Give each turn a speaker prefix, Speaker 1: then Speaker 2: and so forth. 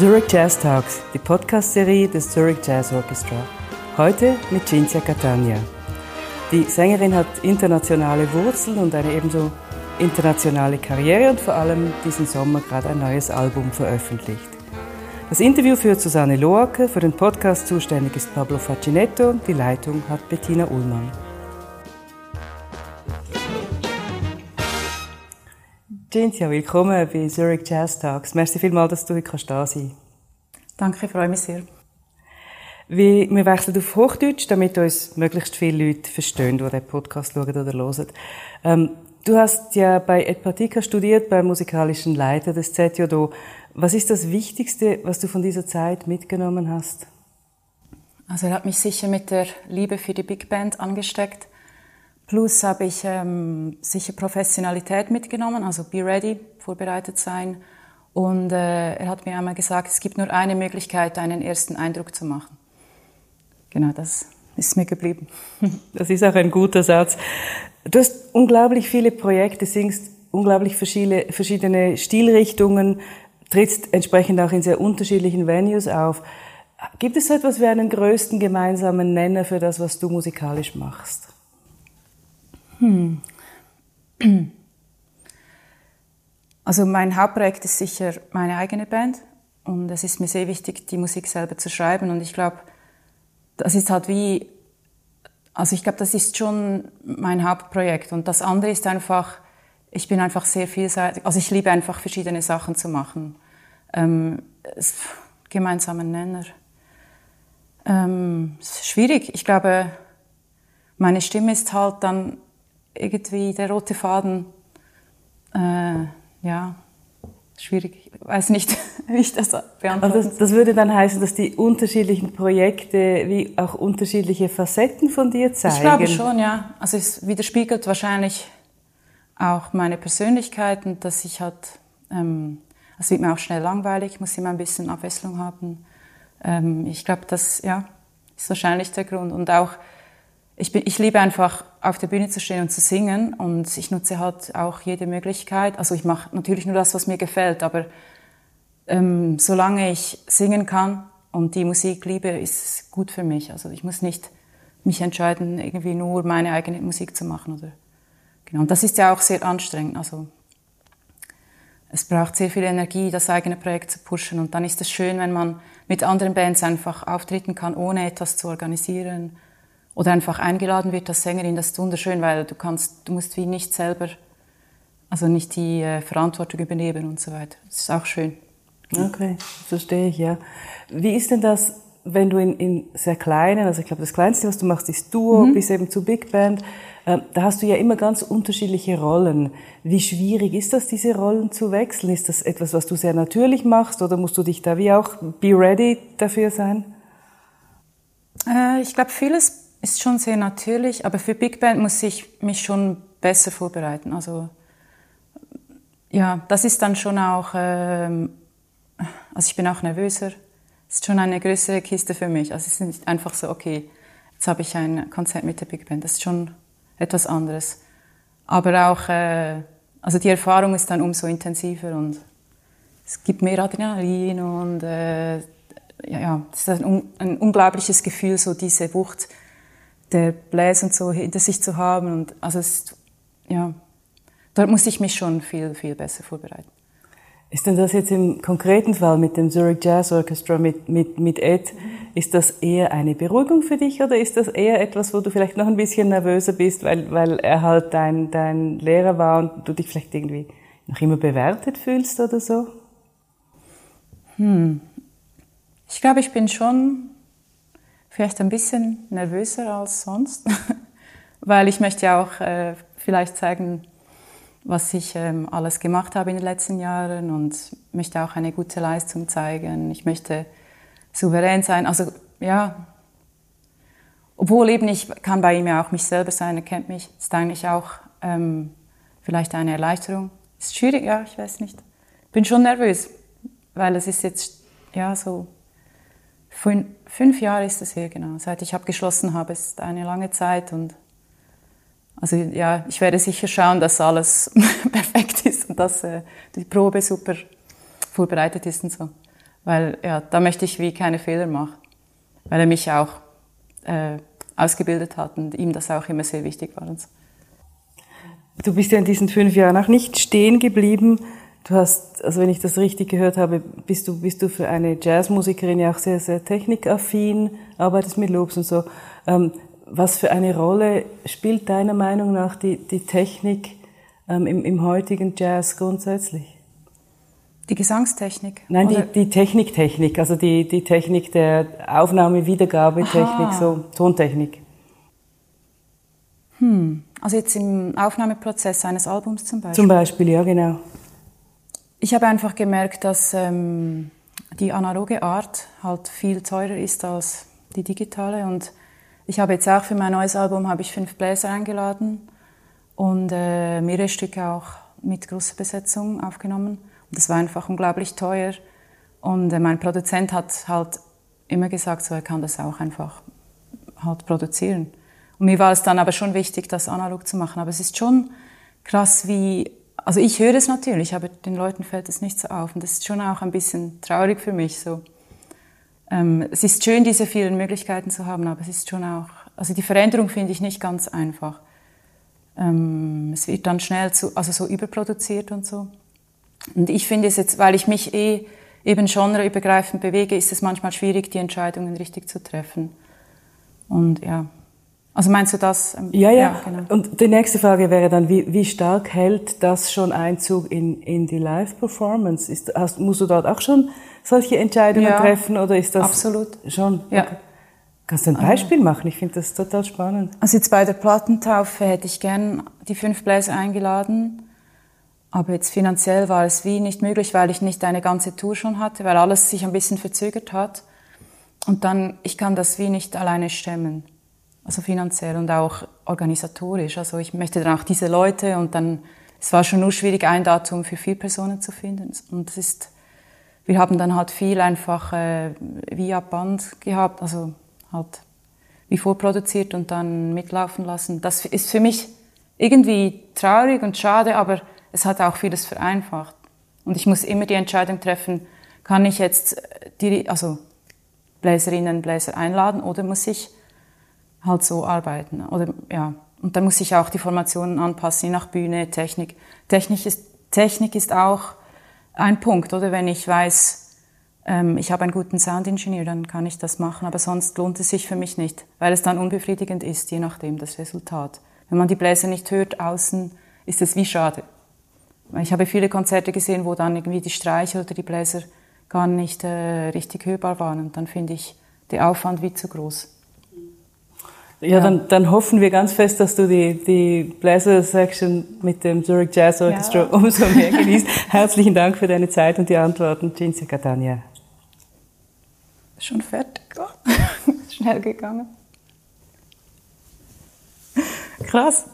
Speaker 1: Zurich Jazz Talks, die Podcast-Serie des Zurich Jazz Orchestra. Heute mit Cinzia Catania. Die Sängerin hat internationale Wurzeln und eine ebenso internationale Karriere und vor allem diesen Sommer gerade ein neues Album veröffentlicht. Das Interview führt Susanne Loake, für den Podcast zuständig ist Pablo Facinetto, die Leitung hat Bettina Ullmann. Cinzia, willkommen bei Zurich Jazz Talks. Merci vielmals, dass du heute da sein
Speaker 2: Danke, ich freue mich sehr.
Speaker 1: Wie, wir wechseln auf Hochdeutsch, damit uns möglichst viele Leute verstehen, die den Podcast schauen oder hören. Ähm, du hast ja bei Partika studiert, beim musikalischen Leiter des ZJO. Was ist das Wichtigste, was du von dieser Zeit mitgenommen hast?
Speaker 2: Also er hat mich sicher mit der Liebe für die Big Band angesteckt. Plus habe ich ähm, sicher Professionalität mitgenommen, also be ready, vorbereitet sein. Und äh, er hat mir einmal gesagt, es gibt nur eine Möglichkeit, einen ersten Eindruck zu machen. Genau, das ist mir geblieben.
Speaker 1: Das ist auch ein guter Satz. Du hast unglaublich viele Projekte, singst unglaublich verschiedene, verschiedene Stilrichtungen, trittst entsprechend auch in sehr unterschiedlichen Venues auf. Gibt es so etwas wie einen größten gemeinsamen Nenner für das, was du musikalisch machst? Hm.
Speaker 2: Also mein Hauptprojekt ist sicher meine eigene Band und es ist mir sehr wichtig, die Musik selber zu schreiben und ich glaube, das ist halt wie, also ich glaube, das ist schon mein Hauptprojekt und das andere ist einfach, ich bin einfach sehr vielseitig, also ich liebe einfach verschiedene Sachen zu machen. Ähm, gemeinsamen Nenner. Ähm, schwierig. Ich glaube, meine Stimme ist halt dann irgendwie der rote Faden, äh, ja, schwierig. Ich weiß nicht, wie ich das beantworte.
Speaker 1: Also das, das, würde dann heißen, dass die unterschiedlichen Projekte wie auch unterschiedliche Facetten von dir zeigen?
Speaker 2: Ich glaube schon, ja. Also es widerspiegelt wahrscheinlich auch meine Persönlichkeit und dass ich halt, ähm, es wird mir auch schnell langweilig, ich muss immer ein bisschen Abwechslung haben. Ähm, ich glaube, das, ja, ist wahrscheinlich der Grund. Und auch, ich, bin, ich liebe einfach auf der Bühne zu stehen und zu singen und ich nutze halt auch jede Möglichkeit. Also ich mache natürlich nur das, was mir gefällt, aber ähm, solange ich singen kann und die Musik liebe, ist gut für mich. Also ich muss nicht mich entscheiden, irgendwie nur meine eigene Musik zu machen oder genau. Und das ist ja auch sehr anstrengend. Also es braucht sehr viel Energie, das eigene Projekt zu pushen und dann ist es schön, wenn man mit anderen Bands einfach auftreten kann, ohne etwas zu organisieren oder einfach eingeladen wird als Sängerin, das ist wunderschön, weil du kannst, du musst wie nicht selber, also nicht die äh, Verantwortung übernehmen und so weiter. Das ist auch schön.
Speaker 1: Okay, verstehe ich, ja. Wie ist denn das, wenn du in, in sehr kleinen, also ich glaube, das Kleinste, was du machst, ist Duo, mhm. bis eben zu Big Band, äh, da hast du ja immer ganz unterschiedliche Rollen. Wie schwierig ist das, diese Rollen zu wechseln? Ist das etwas, was du sehr natürlich machst oder musst du dich da wie auch be ready dafür sein?
Speaker 2: Äh, ich glaube, vieles ist schon sehr natürlich, aber für Big Band muss ich mich schon besser vorbereiten. Also ja, das ist dann schon auch, ähm, also ich bin auch nervöser. Es ist schon eine größere Kiste für mich. Also es ist nicht einfach so, okay, jetzt habe ich ein Konzert mit der Big Band. Das ist schon etwas anderes. Aber auch, äh, also die Erfahrung ist dann umso intensiver und es gibt mehr Adrenalin und äh, ja, ja, es ist ein, ein unglaubliches Gefühl, so diese Wucht der Bläs und so hinter sich zu haben. Und also es, ja, dort musste ich mich schon viel, viel besser vorbereiten.
Speaker 1: Ist denn das jetzt im konkreten Fall mit dem Zurich Jazz Orchestra, mit, mit, mit Ed, ist das eher eine Beruhigung für dich oder ist das eher etwas, wo du vielleicht noch ein bisschen nervöser bist, weil, weil er halt dein, dein Lehrer war und du dich vielleicht irgendwie noch immer bewertet fühlst oder so?
Speaker 2: Hm. Ich glaube, ich bin schon vielleicht ein bisschen nervöser als sonst, weil ich möchte ja auch äh, vielleicht zeigen, was ich ähm, alles gemacht habe in den letzten Jahren und möchte auch eine gute Leistung zeigen. Ich möchte souverän sein. Also ja, obwohl eben ich kann bei ihm ja auch mich selber sein, er kennt mich, ist eigentlich auch ähm, vielleicht eine Erleichterung. Ist schwierig, ja, ich weiß nicht. Bin schon nervös, weil es ist jetzt ja so fünf, fünf Jahre ist es her, genau. Seit ich abgeschlossen habe, ist eine lange Zeit und also ja, ich werde sicher schauen, dass alles perfekt ist und dass äh, die Probe super vorbereitet ist und so. weil ja, da möchte ich wie keine Fehler machen, weil er mich auch äh, ausgebildet hat und ihm das auch immer sehr wichtig war.
Speaker 1: Du bist ja in diesen fünf Jahren auch nicht stehen geblieben. Du hast, also wenn ich das richtig gehört habe, bist du, bist du für eine Jazzmusikerin ja auch sehr, sehr technikaffin, arbeitest mit Loops und so. Ähm, was für eine Rolle spielt deiner Meinung nach die, die Technik ähm, im, im heutigen Jazz grundsätzlich?
Speaker 2: Die Gesangstechnik?
Speaker 1: Nein, die, die Techniktechnik, also die, die Technik der Aufnahme, Wiedergabetechnik, so Tontechnik.
Speaker 2: Hm. Also jetzt im Aufnahmeprozess eines Albums zum Beispiel?
Speaker 1: Zum Beispiel, ja, genau.
Speaker 2: Ich habe einfach gemerkt, dass ähm, die analoge Art halt viel teurer ist als die digitale und ich habe jetzt auch für mein neues Album habe ich fünf Bläser eingeladen und äh, mehrere Stücke auch mit großer Besetzung aufgenommen. Und das war einfach unglaublich teuer. Und äh, mein Produzent hat halt immer gesagt, so er kann das auch einfach halt produzieren. Und mir war es dann aber schon wichtig, das analog zu machen. Aber es ist schon krass, wie also ich höre es natürlich, aber den Leuten fällt es nicht so auf. Und das ist schon auch ein bisschen traurig für mich so. Ähm, es ist schön, diese vielen Möglichkeiten zu haben, aber es ist schon auch, also die Veränderung finde ich nicht ganz einfach. Ähm, es wird dann schnell zu, also so überproduziert und so. Und ich finde es jetzt, weil ich mich eh eben genreübergreifend bewege, ist es manchmal schwierig, die Entscheidungen richtig zu treffen. Und ja. Also meinst du das?
Speaker 1: Ähm, ja, ja. ja genau. Und die nächste Frage wäre dann, wie, wie stark hält das schon Einzug in, in die Live-Performance? Ist, hast, musst du dort auch schon solche Entscheidungen ja, treffen oder ist das
Speaker 2: absolut
Speaker 1: schon?
Speaker 2: Ja.
Speaker 1: Okay. Kannst du ein Beispiel machen? Ich finde das total spannend.
Speaker 2: Also jetzt bei der Plattentaufe hätte ich gern die fünf Bläser eingeladen. Aber jetzt finanziell war es wie nicht möglich, weil ich nicht eine ganze Tour schon hatte, weil alles sich ein bisschen verzögert hat. Und dann, ich kann das wie nicht alleine stemmen. Also finanziell und auch organisatorisch. Also ich möchte dann auch diese Leute und dann, es war schon nur schwierig, ein Datum für vier Personen zu finden. Und es ist, wir haben dann halt viel einfach äh, via Band gehabt, also halt wie vorproduziert und dann mitlaufen lassen. Das ist für mich irgendwie traurig und schade, aber es hat auch vieles vereinfacht. Und ich muss immer die Entscheidung treffen, kann ich jetzt die, also Bläserinnen und Bläser einladen oder muss ich halt so arbeiten? Oder, ja. Und dann muss ich auch die Formationen anpassen, je nach Bühne, Technik. Technik ist, Technik ist auch ein Punkt, oder? Wenn ich weiß, ähm, ich habe einen guten Soundingenieur, dann kann ich das machen. Aber sonst lohnt es sich für mich nicht, weil es dann unbefriedigend ist, je nachdem das Resultat. Wenn man die Bläser nicht hört außen, ist es wie schade. Ich habe viele Konzerte gesehen, wo dann irgendwie die Streicher oder die Bläser gar nicht äh, richtig hörbar waren. Und dann finde ich der Aufwand wie zu groß.
Speaker 1: Ja, ja, Dann, dann hoffen wir ganz fest, dass du die, die Bläser-Section mit dem Zurich Jazz Orchestra ja. umso mehr genießt. Herzlichen Dank für deine Zeit und die Antworten, Cinzia Catania.
Speaker 2: Schon fertig. Schnell gegangen.
Speaker 1: Krass.